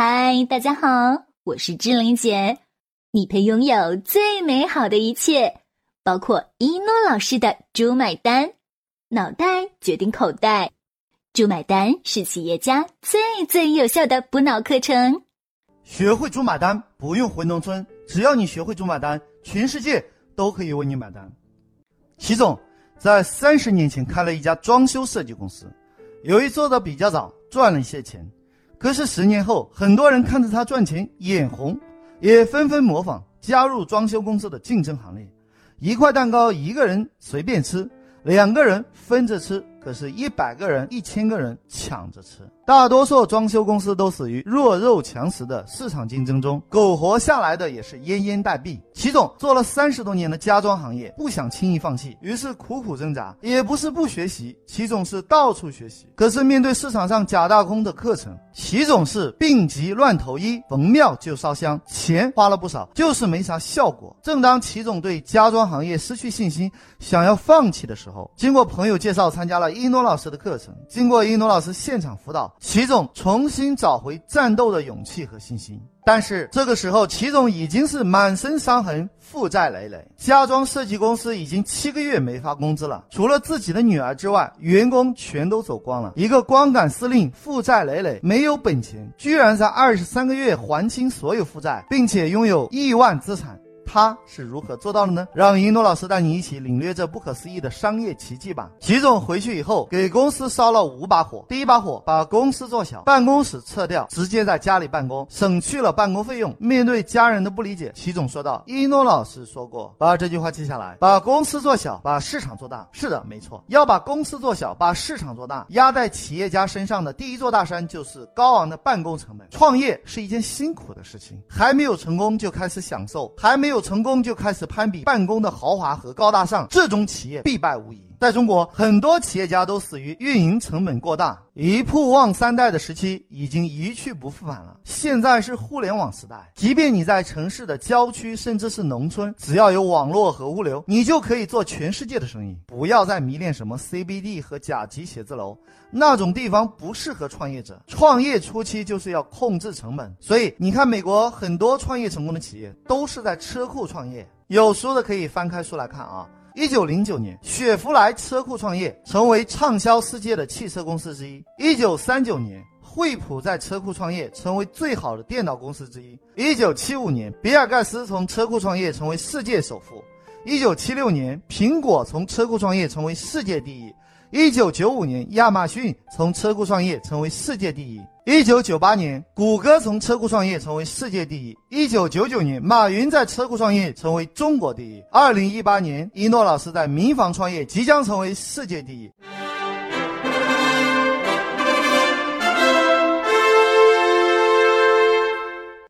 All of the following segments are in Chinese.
嗨，大家好，我是志玲姐。你配拥有最美好的一切，包括一诺老师的“猪买单”，脑袋决定口袋，“猪买单”是企业家最最有效的补脑课程。学会“猪买单”，不用回农村，只要你学会“猪买单”，全世界都可以为你买单。齐总在三十年前开了一家装修设计公司，由于做的比较早，赚了一些钱。可是十年后，很多人看着他赚钱眼红，也纷纷模仿加入装修公司的竞争行列。一块蛋糕一个人随便吃，两个人分着吃。可是，一百个人、一千个人抢着吃，大多数装修公司都死于弱肉强食的市场竞争中，苟活下来的也是奄奄待毙。齐总做了三十多年的家装行业，不想轻易放弃，于是苦苦挣扎。也不是不学习，齐总是到处学习。可是面对市场上假大空的课程，齐总是病急乱投医，逢庙就烧香，钱花了不少，就是没啥效果。正当齐总对家装行业失去信心，想要放弃的时候，经过朋友介绍，参加了。一诺老师的课程，经过一诺老师现场辅导，齐总重新找回战斗的勇气和信心。但是这个时候，齐总已经是满身伤痕，负债累累。家装设计公司已经七个月没发工资了，除了自己的女儿之外，员工全都走光了。一个光杆司令，负债累累，没有本钱，居然在二十三个月还清所有负债，并且拥有亿万资产。他是如何做到的呢？让一诺老师带你一起领略这不可思议的商业奇迹吧。齐总回去以后，给公司烧了五把火。第一把火，把公司做小，办公室撤掉，直接在家里办公，省去了办公费用。面对家人的不理解，齐总说道：“一诺老师说过，把这句话记下来，把公司做小，把市场做大。是的，没错，要把公司做小，把市场做大。压在企业家身上的第一座大山就是高昂的办公成本。创业是一件辛苦的事情，还没有成功就开始享受，还没有。”成功就开始攀比办公的豪华和高大上，这种企业必败无疑。在中国，很多企业家都死于运营成本过大。一铺旺三代的时期已经一去不复返了。现在是互联网时代，即便你在城市的郊区，甚至是农村，只要有网络和物流，你就可以做全世界的生意。不要再迷恋什么 CBD 和甲级写字楼，那种地方不适合创业者。创业初期就是要控制成本，所以你看，美国很多创业成功的企业都是在车库创业。有书的可以翻开书来看啊。一九零九年，雪佛兰车库创业，成为畅销世界的汽车公司之一。一九三九年，惠普在车库创业，成为最好的电脑公司之一。一九七五年，比尔盖茨从车库创业，成为世界首富。一九七六年，苹果从车库创业，成为世界第一。一九九五年，亚马逊从车库创业成为世界第一。一九九八年，谷歌从车库创业成为世界第一。一九九九年，马云在车库创业成为中国第一。二零一八年，一诺老师在民房创业，即将成为世界第一。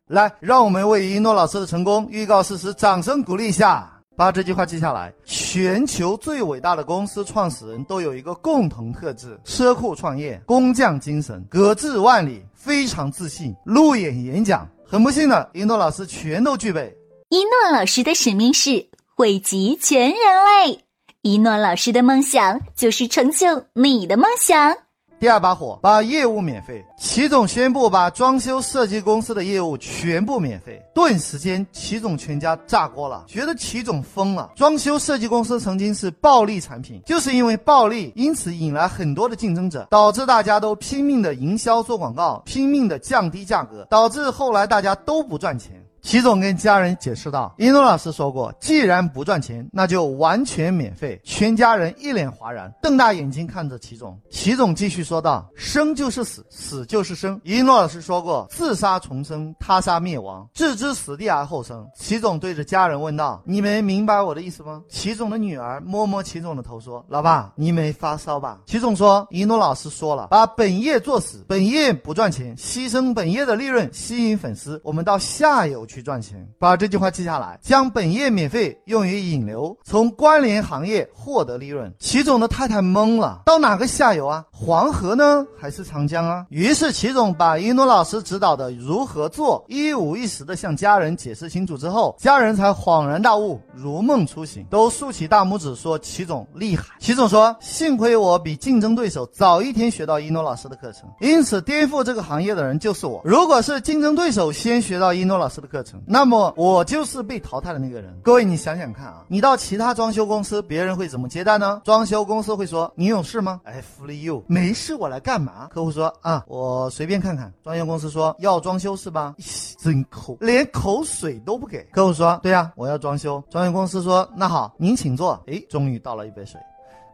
来，让我们为一诺老师的成功预告事实，掌声鼓励一下。把这句话记下来。全球最伟大的公司创始人都有一个共同特质：车库创业，工匠精神，格致万里，非常自信，路演演讲。很不幸的，一诺老师全都具备。一诺老师的使命是惠及全人类。一诺老师的梦想就是成就你的梦想。第二把火，把业务免费。齐总宣布把装修设计公司的业务全部免费，顿时间齐总全家炸锅了，觉得齐总疯了。装修设计公司曾经是暴利产品，就是因为暴利，因此引来很多的竞争者，导致大家都拼命的营销做广告，拼命的降低价格，导致后来大家都不赚钱。齐总跟家人解释道：“一诺老师说过，既然不赚钱，那就完全免费。”全家人一脸哗然，瞪大眼睛看着齐总。齐总继续说道：“生就是死，死就是生。一诺老师说过，自杀重生，他杀灭亡，置之死地而后生。”齐总对着家人问道：“你们明白我的意思吗？”齐总的女儿摸摸齐总的头说：“老爸，你没发烧吧？”齐总说：“一诺老师说了，把本业做死，本业不赚钱，牺牲本业的利润吸引粉丝，我们到下游。”去赚钱。把这句话记下来，将本业免费用于引流，从关联行业获得利润。齐总的太太懵了，到哪个下游啊？黄河呢，还是长江啊？于是齐总把一诺老师指导的如何做一五一十的向家人解释清楚之后，家人才恍然大悟，如梦初醒，都竖起大拇指说齐总厉害。齐总说，幸亏我比竞争对手早一天学到一诺老师的课程，因此颠覆这个行业的人就是我。如果是竞争对手先学到一诺老师的课课程，那么我就是被淘汰的那个人。各位，你想想看啊，你到其他装修公司，别人会怎么接待呢？装修公司会说：“你有事吗？”哎，福利又没事，我来干嘛？客户说：“啊，我随便看看。”装修公司说：“要装修是吧？”真抠，连口水都不给。客户说：“对呀，我要装修。”装修公司说：“那好，您请坐。”哎，终于倒了一杯水。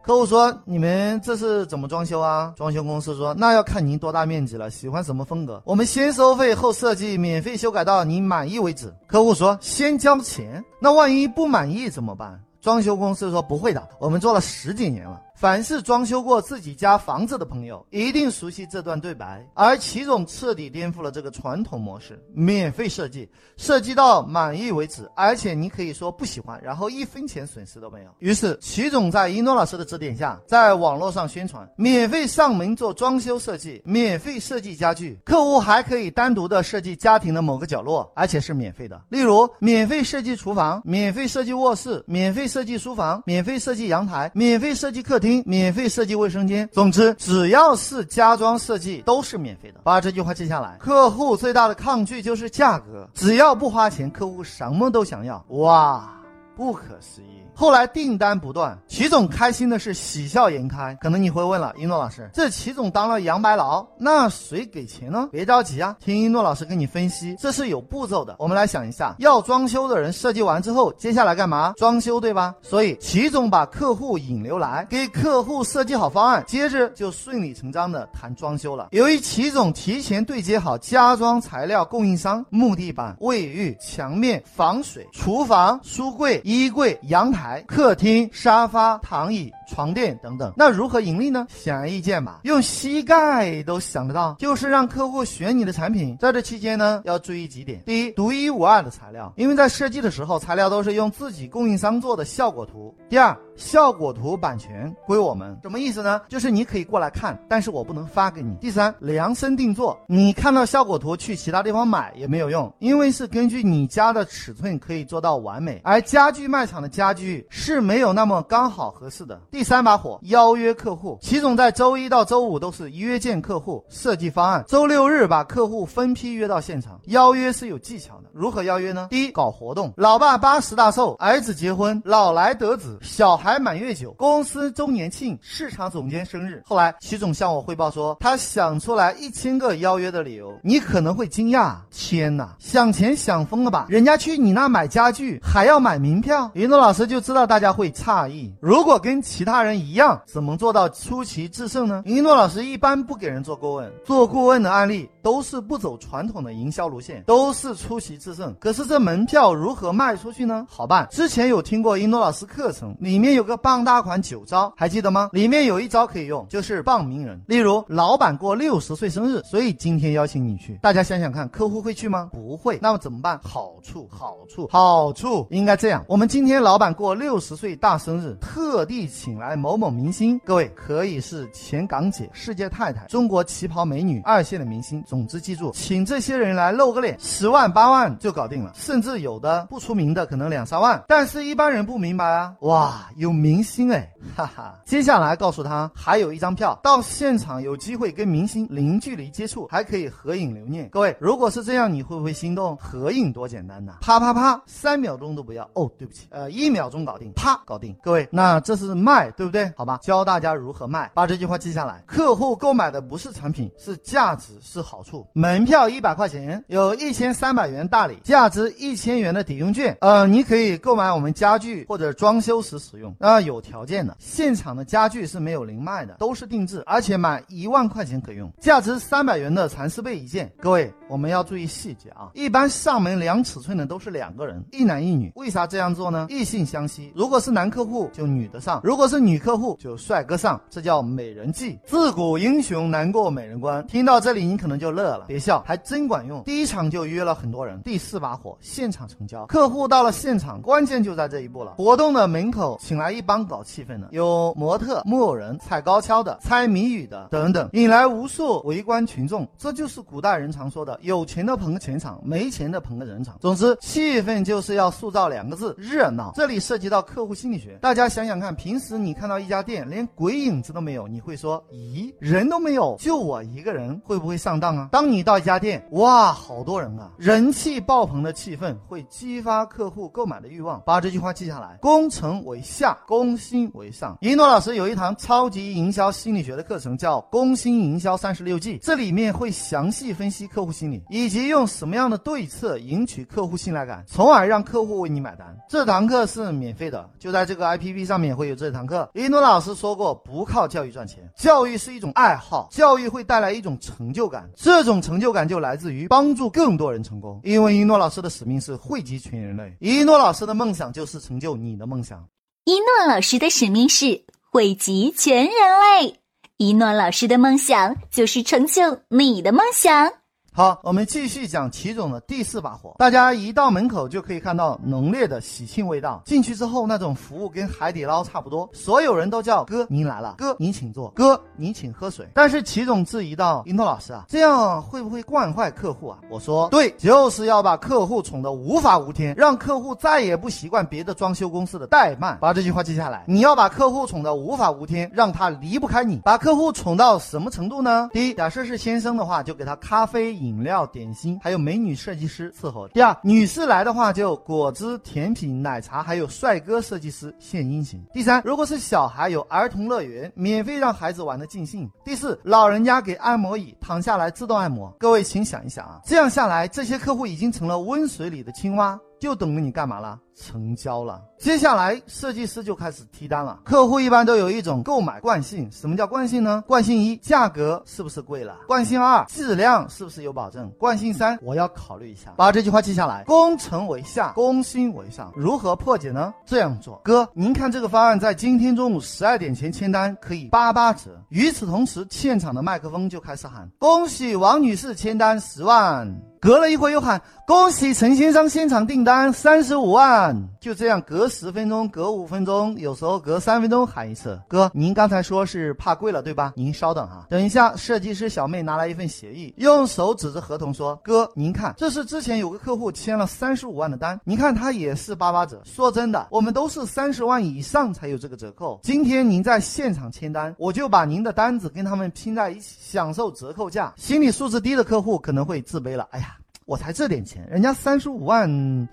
客户说：“你们这是怎么装修啊？”装修公司说：“那要看您多大面积了，喜欢什么风格。我们先收费后设计，免费修改到您满意为止。”客户说：“先交钱，那万一不满意怎么办？”装修公司说：“不会的，我们做了十几年了。”凡是装修过自己家房子的朋友，一定熟悉这段对白。而齐总彻底颠覆了这个传统模式，免费设计，设计到满意为止，而且你可以说不喜欢，然后一分钱损失都没有。于是齐总在一诺老师的指点下，在网络上宣传，免费上门做装修设计，免费设计家具，客户还可以单独的设计家庭的某个角落，而且是免费的。例如，免费设计厨房，免费设计卧室，免费设计书房，免费设计阳台，免费设计客厅。免费设计卫生间，总之只要是家装设计都是免费的。把这句话记下来。客户最大的抗拒就是价格，只要不花钱，客户什么都想要。哇，不可思议。后来订单不断，齐总开心的是喜笑颜开。可能你会问了，一诺老师，这齐总当了杨白劳，那谁给钱呢？别着急啊，听一诺老师跟你分析，这是有步骤的。我们来想一下，要装修的人设计完之后，接下来干嘛？装修对吧？所以齐总把客户引流来，给客户设计好方案，接着就顺理成章的谈装修了。由于齐总提前对接好家装材料供应商，木地板、卫浴、墙面、防水、厨房、书柜、衣柜、阳台。客厅、沙发、躺椅。床垫等等，那如何盈利呢？显而易见吧，用膝盖都想得到，就是让客户选你的产品。在这期间呢，要注意几点：第一，独一无二的材料，因为在设计的时候，材料都是用自己供应商做的效果图。第二，效果图版权归我们，什么意思呢？就是你可以过来看，但是我不能发给你。第三，量身定做，你看到效果图去其他地方买也没有用，因为是根据你家的尺寸可以做到完美，而家具卖场的家具是没有那么刚好合适的。第三把火邀约客户，齐总在周一到周五都是约见客户设计方案，周六日把客户分批约到现场。邀约是有技巧的，如何邀约呢？第一，搞活动，老爸八十大寿，儿子结婚，老来得子，小孩满月酒，公司周年庆，市场总监生日。后来齐总向我汇报说，他想出来一千个邀约的理由，你可能会惊讶，天哪，想钱想疯了吧？人家去你那买家具还要买名票？云诺老师就知道大家会诧异，如果跟齐。他人一样，怎么做到出奇制胜呢？一诺老师一般不给人做顾问，做顾问的案例都是不走传统的营销路线，都是出奇制胜。可是这门票如何卖出去呢？好办，之前有听过一诺老师课程，里面有个傍大款九招，还记得吗？里面有一招可以用，就是傍名人。例如，老板过六十岁生日，所以今天邀请你去。大家想想看，客户会去吗？不会。那么怎么办？好处，好处，好处应该这样：我们今天老板过六十岁大生日，特地请。来某某明星，各位可以是前港姐、世界太太、中国旗袍美女、二线的明星。总之记住，请这些人来露个脸，十万八万就搞定了。甚至有的不出名的，可能两三万。但是一般人不明白啊，哇，有明星哎，哈哈。接下来告诉他，还有一张票，到现场有机会跟明星零距离接触，还可以合影留念。各位，如果是这样，你会不会心动？合影多简单呐，啪啪啪，三秒钟都不要。哦，对不起，呃，一秒钟搞定，啪搞定。各位，那这是卖。对不对？好吧，教大家如何卖，把这句话记下来。客户购买的不是产品，是价值，是好处。门票一百块钱，有一千三百元大礼，价值一千元的抵用券。呃，你可以购买我们家具或者装修时使用。啊，有条件的，现场的家具是没有零卖的，都是定制，而且满一万块钱可用。价值三百元的蚕丝被一件。各位，我们要注意细节啊。一般上门量尺寸的都是两个人，一男一女。为啥这样做呢？异性相吸。如果是男客户，就女的上；如果是是女客户就帅哥上，这叫美人计。自古英雄难过美人关。听到这里你可能就乐了，别笑，还真管用。第一场就约了很多人，第四把火，现场成交。客户到了现场，关键就在这一步了。活动的门口请来一帮搞气氛的，有模特、木偶人、踩高跷的、猜谜语的等等，引来无数围观群众。这就是古代人常说的：有钱的捧个钱场，没钱的捧个人场。总之，气氛就是要塑造两个字：热闹。这里涉及到客户心理学，大家想想看，平时你看到一家店连鬼影子都没有，你会说：咦，人都没有，就我一个人，会不会上当啊？当你到一家店，哇，好多人啊，人气爆棚的气氛会激发客户购买的欲望。把这句话记下来：攻城为下，攻心为上。一诺老师有一堂超级营销心理学的课程，叫《攻心营销三十六计》，这里面会详细分析客户心理，以及用什么样的对策赢取客户信赖感，从而让客户为你买单。这堂课是免费的，就在这个 APP 上面会有这堂课。一诺老师说过，不靠教育赚钱，教育是一种爱好，教育会带来一种成就感，这种成就感就来自于帮助更多人成功。因为一诺老师的使命是惠及全人类，一诺老师的梦想就是成就你的梦想。一诺老师的使命是惠及全人类，一诺老师的梦想就是成就你的梦想。好，我们继续讲齐总的第四把火。大家一到门口就可以看到浓烈的喜庆味道。进去之后，那种服务跟海底捞差不多，所有人都叫哥，您来了，哥您请坐，哥您请喝水。但是齐总质疑到：“英诺老师啊，这样会不会惯坏客户啊？”我说：“对，就是要把客户宠得无法无天，让客户再也不习惯别的装修公司的怠慢。”把这句话记下来，你要把客户宠得无法无天，让他离不开你。把客户宠到什么程度呢？第一，假设是先生的话，就给他咖啡。饮料、点心，还有美女设计师伺候。第二，女士来的话，就果汁、甜品、奶茶，还有帅哥设计师献殷勤。第三，如果是小孩，有儿童乐园，免费让孩子玩的尽兴。第四，老人家给按摩椅，躺下来自动按摩。各位，请想一想啊，这样下来，这些客户已经成了温水里的青蛙。就等着你干嘛了？成交了。接下来设计师就开始提单了。客户一般都有一种购买惯性。什么叫惯性呢？惯性一，价格是不是贵了？惯性二，质量是不是有保证？惯性三，我要考虑一下。把这句话记下来。攻城为下，攻心为上。如何破解呢？这样做，哥，您看这个方案在今天中午十二点前签单可以八八折。与此同时，现场的麦克风就开始喊：恭喜王女士签单十万。隔了一会又喊：恭喜陈先生现场订单三十五万。就这样，隔十分钟、隔五分钟，有时候隔三分钟喊一次。哥，您刚才说是怕贵了对吧？您稍等哈，等一下，设计师小妹拿来一份协议，用手指着合同说：哥，您看，这是之前有个客户签了三十五万的单，您看他也是八八折。说真的，我们都是三十万以上才有这个折扣。今天您在现场签单，我就把您的单子跟他们拼在一起，享受折扣价。心理素质低的客户可能会自卑了。哎呀。我才这点钱，人家三十五万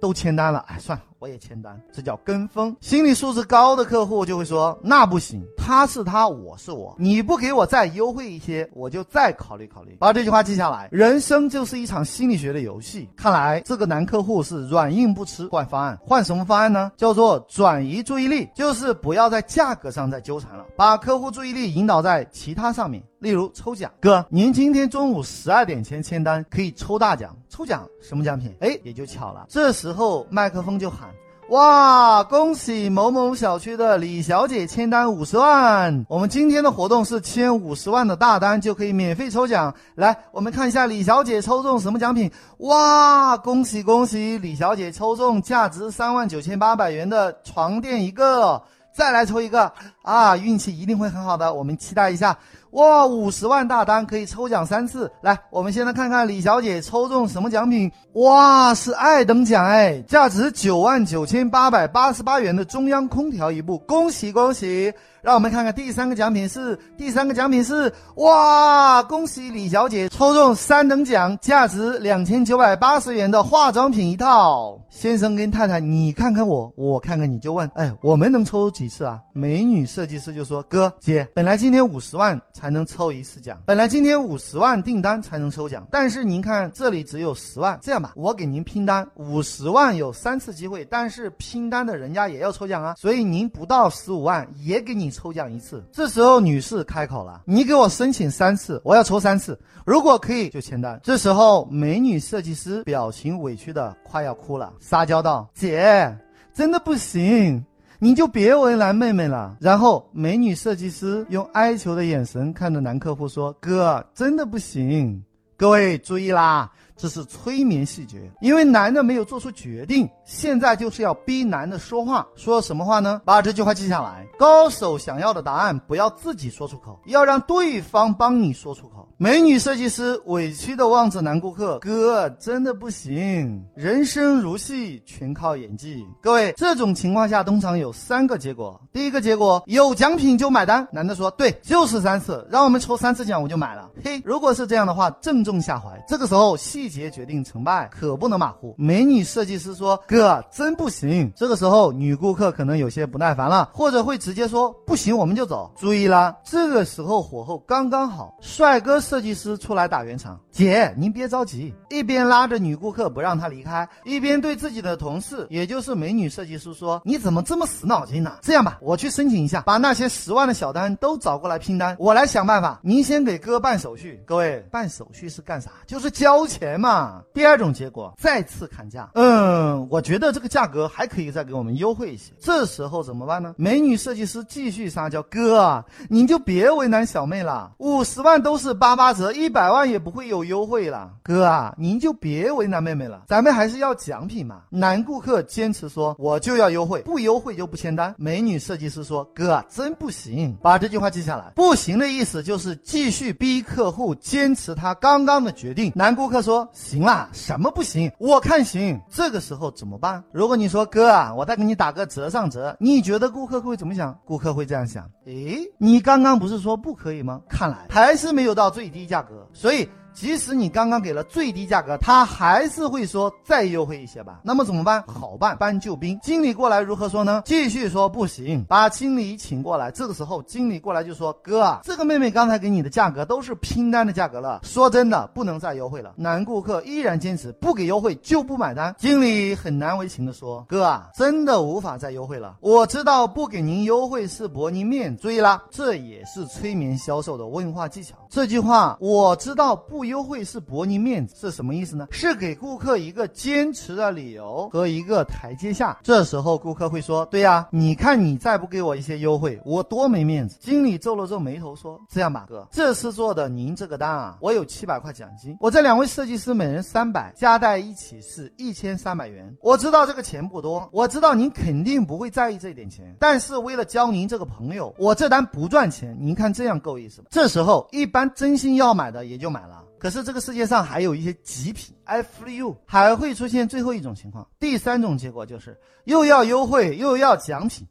都签单了，哎，算了。我也签单，这叫跟风。心理素质高的客户就会说：“那不行，他是他，我是我，你不给我再优惠一些，我就再考虑考虑。”把这句话记下来。人生就是一场心理学的游戏。看来这个男客户是软硬不吃，换方案。换什么方案呢？叫做转移注意力，就是不要在价格上再纠缠了，把客户注意力引导在其他上面，例如抽奖。哥，您今天中午十二点前签单可以抽大奖，抽奖什么奖品？哎，也就巧了。这时候麦克风就喊。哇！恭喜某某小区的李小姐签单五十万。我们今天的活动是签五十万的大单就可以免费抽奖。来，我们看一下李小姐抽中什么奖品。哇！恭喜恭喜，李小姐抽中价值三万九千八百元的床垫一个。再来抽一个啊！运气一定会很好的，我们期待一下。哇，五十万大单可以抽奖三次。来，我们先来看看李小姐抽中什么奖品。哇，是二等奖哎，价值九万九千八百八十八元的中央空调一部，恭喜恭喜！让我们看看第三个奖品是，第三个奖品是，哇，恭喜李小姐抽中三等奖，价值两千九百八十元的化妆品一套。先生跟太太，你看看我，我看看你就问，哎，我们能抽几次啊？美女设计师就说，哥姐，本来今天五十万。才能抽一次奖。本来今天五十万订单才能抽奖，但是您看这里只有十万。这样吧，我给您拼单，五十万有三次机会，但是拼单的人家也要抽奖啊，所以您不到十五万也给你抽奖一次。这时候女士开口了：“你给我申请三次，我要抽三次，如果可以就签单。”这时候美女设计师表情委屈的快要哭了，撒娇道：“姐，真的不行。”你就别为难妹妹了。然后美女设计师用哀求的眼神看着男客户说：“哥，真的不行。”各位注意啦，这是催眠细节，因为男的没有做出决定，现在就是要逼男的说话，说什么话呢？把这句话记下来。高手想要的答案，不要自己说出口，要让对方帮你说出口。美女设计师委屈的望着男顾客，哥真的不行，人生如戏，全靠演技。各位，这种情况下通常有三个结果。第一个结果，有奖品就买单。男的说，对，就是三次，让我们抽三次奖我就买了。嘿，如果是这样的话，正中下怀。这个时候戏细节决定成败，可不能马虎。美女设计师说，哥真不行。这个时候女顾客可能有些不耐烦了，或者会直接说，不行我们就走。注意了，这个时候火候刚刚好，帅哥。设计师出来打圆场，姐您别着急，一边拉着女顾客不让她离开，一边对自己的同事，也就是美女设计师说：“你怎么这么死脑筋呢？这样吧，我去申请一下，把那些十万的小单都找过来拼单，我来想办法。您先给哥办手续。各位，办手续是干啥？就是交钱嘛。第二种结果，再次砍价。嗯，我觉得这个价格还可以再给我们优惠一些。这时候怎么办呢？美女设计师继续撒娇：哥，您就别为难小妹了，五十万都是八。八折一百万也不会有优惠了，哥啊，您就别为难妹妹了，咱们还是要奖品嘛。男顾客坚持说，我就要优惠，不优惠就不签单。美女设计师说，哥真不行，把这句话记下来。不行的意思就是继续逼客户坚持他刚刚的决定。男顾客说，行啦，什么不行？我看行。这个时候怎么办？如果你说哥啊，我再给你打个折上折，你觉得顾客会怎么想？顾客会这样想，诶，你刚刚不是说不可以吗？看来还是没有到最。低价格，所以。即使你刚刚给了最低价格，他还是会说再优惠一些吧。那么怎么办？好办，搬救兵。经理过来如何说呢？继续说不行，把经理请过来。这个时候经理过来就说：“哥，这个妹妹刚才给你的价格都是拼单的价格了，说真的不能再优惠了。”男顾客依然坚持不给优惠就不买单。经理很难为情的说：“哥啊，真的无法再优惠了。我知道不给您优惠是驳您面，注意啦，这也是催眠销售的问话技巧。这句话我知道不。”优惠是驳你面子，是什么意思呢？是给顾客一个坚持的理由和一个台阶下。这时候顾客会说：“对呀，你看你再不给我一些优惠，我多没面子。”经理皱了皱眉头说：“这样吧，哥，这次做的您这个单啊，我有七百块奖金，我这两位设计师每人三百，加在一起是一千三百元。我知道这个钱不多，我知道您肯定不会在意这点钱，但是为了交您这个朋友，我这单不赚钱，您看这样够意思吗？”这时候一般真心要买的也就买了。可是这个世界上还有一些极品，I f l e you，还会出现最后一种情况，第三种结果就是又要优惠又要奖品。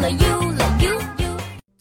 I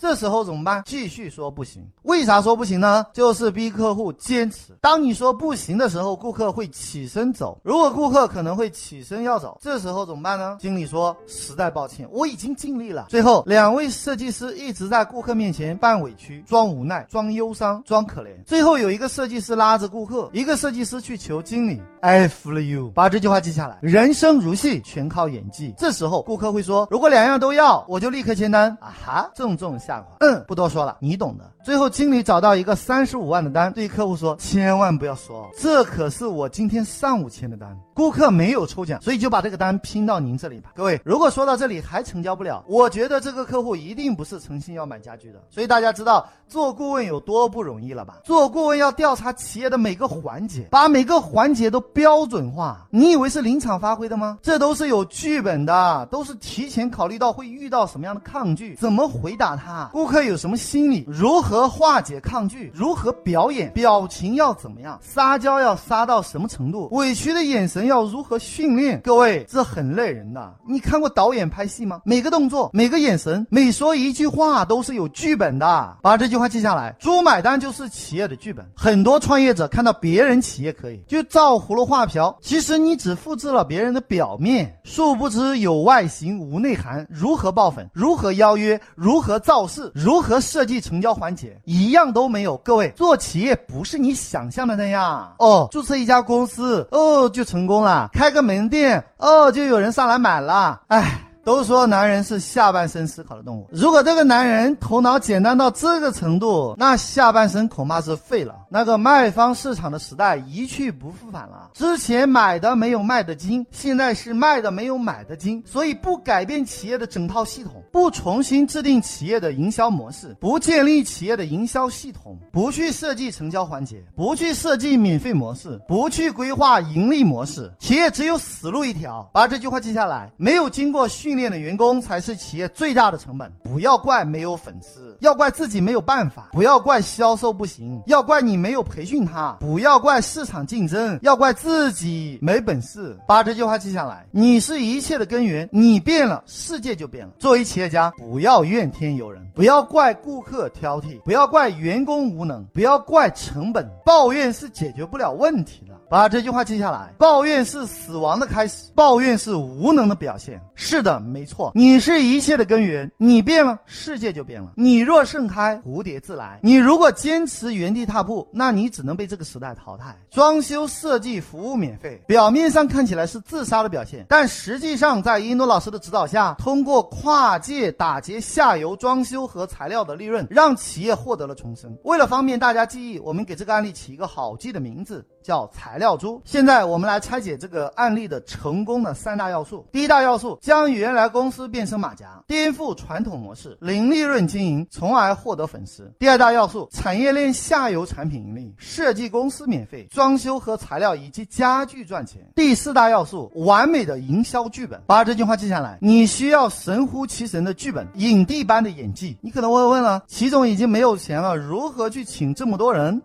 这时候怎么办？继续说不行。为啥说不行呢？就是逼客户坚持。当你说不行的时候，顾客会起身走。如果顾客可能会起身要走，这时候怎么办呢？经理说：“实在抱歉，我已经尽力了。”最后，两位设计师一直在顾客面前扮委屈、装无奈、装忧伤、装可怜。最后有一个设计师拉着顾客，一个设计师去求经理：“I feel you。”把这句话记下来。人生如戏，全靠演技。这时候顾客会说：“如果两样都要，我就立刻签单。”啊哈，重重下。嗯，不多说了，你懂的。最后，经理找到一个三十五万的单，对客户说：“千万不要说，这可是我今天上午签的单。”顾客没有抽奖，所以就把这个单拼到您这里吧。各位，如果说到这里还成交不了，我觉得这个客户一定不是诚心要买家具的。所以大家知道做顾问有多不容易了吧？做顾问要调查企业的每个环节，把每个环节都标准化。你以为是临场发挥的吗？这都是有剧本的，都是提前考虑到会遇到什么样的抗拒，怎么回答他。顾客有什么心理？如何化解抗拒？如何表演？表情要怎么样？撒娇要撒到什么程度？委屈的眼神要如何训练？各位，这很累人的。你看过导演拍戏吗？每个动作、每个眼神、每说一句话都是有剧本的。把这句话记下来。猪买单就是企业的剧本。很多创业者看到别人企业可以，就照葫芦画瓢。其实你只复制了别人的表面，殊不知有外形无内涵。如何爆粉？如何邀约？如何造势？如何设计成交环节，一样都没有。各位，做企业不是你想象的那样哦。注册一家公司哦，就成功了；开个门店哦，就有人上来买了。哎。都说男人是下半身思考的动物，如果这个男人头脑简单到这个程度，那下半身恐怕是废了。那个卖方市场的时代一去不复返了。之前买的没有卖的精，现在是卖的没有买的精。所以不改变企业的整套系统，不重新制定企业的营销模式，不建立企业的营销系统，不去设计成交环节，不去设计免费模式，不去规划盈利模式，企业只有死路一条。把这句话记下来：没有经过训练的员工才是企业最大的成本。不要怪没有粉丝，要怪自己没有办法；不要怪销售不行，要怪你没有培训他；不要怪市场竞争，要怪自己没本事。把这句话记下来：你是一切的根源，你变了，世界就变了。作为企业家，不要怨天尤人，不要怪顾客挑剔，不要怪员工无能，不要怪成本，抱怨是解决不了问题的。把这句话记下来：抱怨是死亡的开始，抱怨是无能的表现。是的，没错，你是一切的根源，你变了，世界就变了。你若盛开，蝴蝶自来。你如果坚持原地踏步，那你只能被这个时代淘汰。装修设计服务免费，表面上看起来是自杀的表现，但实际上在一诺老师的指导下，通过跨界打劫下游装修和材料的利润，让企业获得了重生。为了方便大家记忆，我们给这个案例起一个好记的名字，叫材料。猪。现在我们来拆解这个案例的成功的三大要素。第一大要素，将原来公司变成马甲，颠覆传统模式，零利润经营，从而获得粉丝。第二大要素，产业链下游产品盈利，设计公司免费，装修和材料以及家具赚钱。第四大要素，完美的营销剧本。把这句话记下来，你需要神乎其神的剧本，影帝般的演技。你可能会问了，齐总已经没有钱了，如何去请这么多人？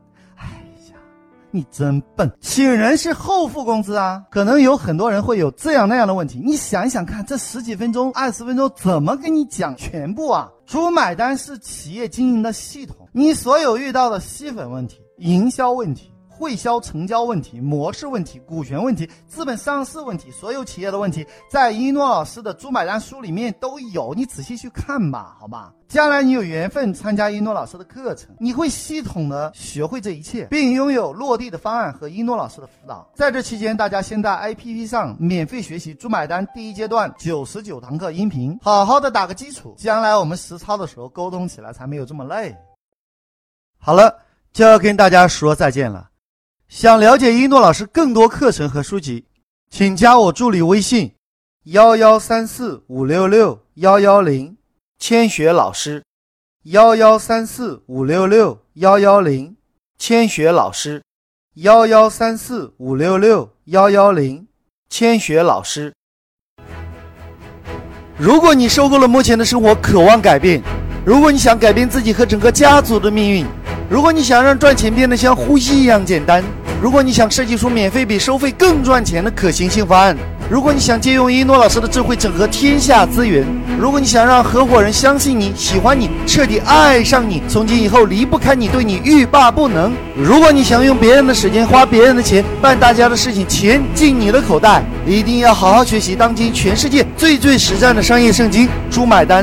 你真笨，请人是后付工资啊！可能有很多人会有这样那样的问题，你想一想看，这十几分钟、二十分钟怎么跟你讲全部啊？主买单是企业经营的系统，你所有遇到的吸粉问题、营销问题。会销成交问题、模式问题、股权问题、资本上市问题，所有企业的问题，在一诺老师的《猪买单》书里面都有，你仔细去看吧，好吧？将来你有缘分参加一诺老师的课程，你会系统的学会这一切，并拥有落地的方案和一诺老师的辅导。在这期间，大家先在 APP 上免费学习《猪买单》第一阶段九十九堂课音频，好好的打个基础，将来我们实操的时候沟通起来才没有这么累。好了，就要跟大家说再见了。想了解一诺老师更多课程和书籍，请加我助理微信：幺幺三四五六六幺幺零，千雪老师；幺幺三四五六六幺幺零，千雪老师；幺幺三四五六六幺幺零，千雪老师。如果你受够了目前的生活，渴望改变；如果你想改变自己和整个家族的命运。如果你想让赚钱变得像呼吸一样简单，如果你想设计出免费比收费更赚钱的可行性方案，如果你想借用一诺老师的智慧整合天下资源，如果你想让合伙人相信你、喜欢你、彻底爱上你，从今以后离不开你，对你欲罢不能；如果你想用别人的时间、花别人的钱办大家的事情，钱进你的口袋，一定要好好学习当今全世界最最实战的商业圣经《猪买单》。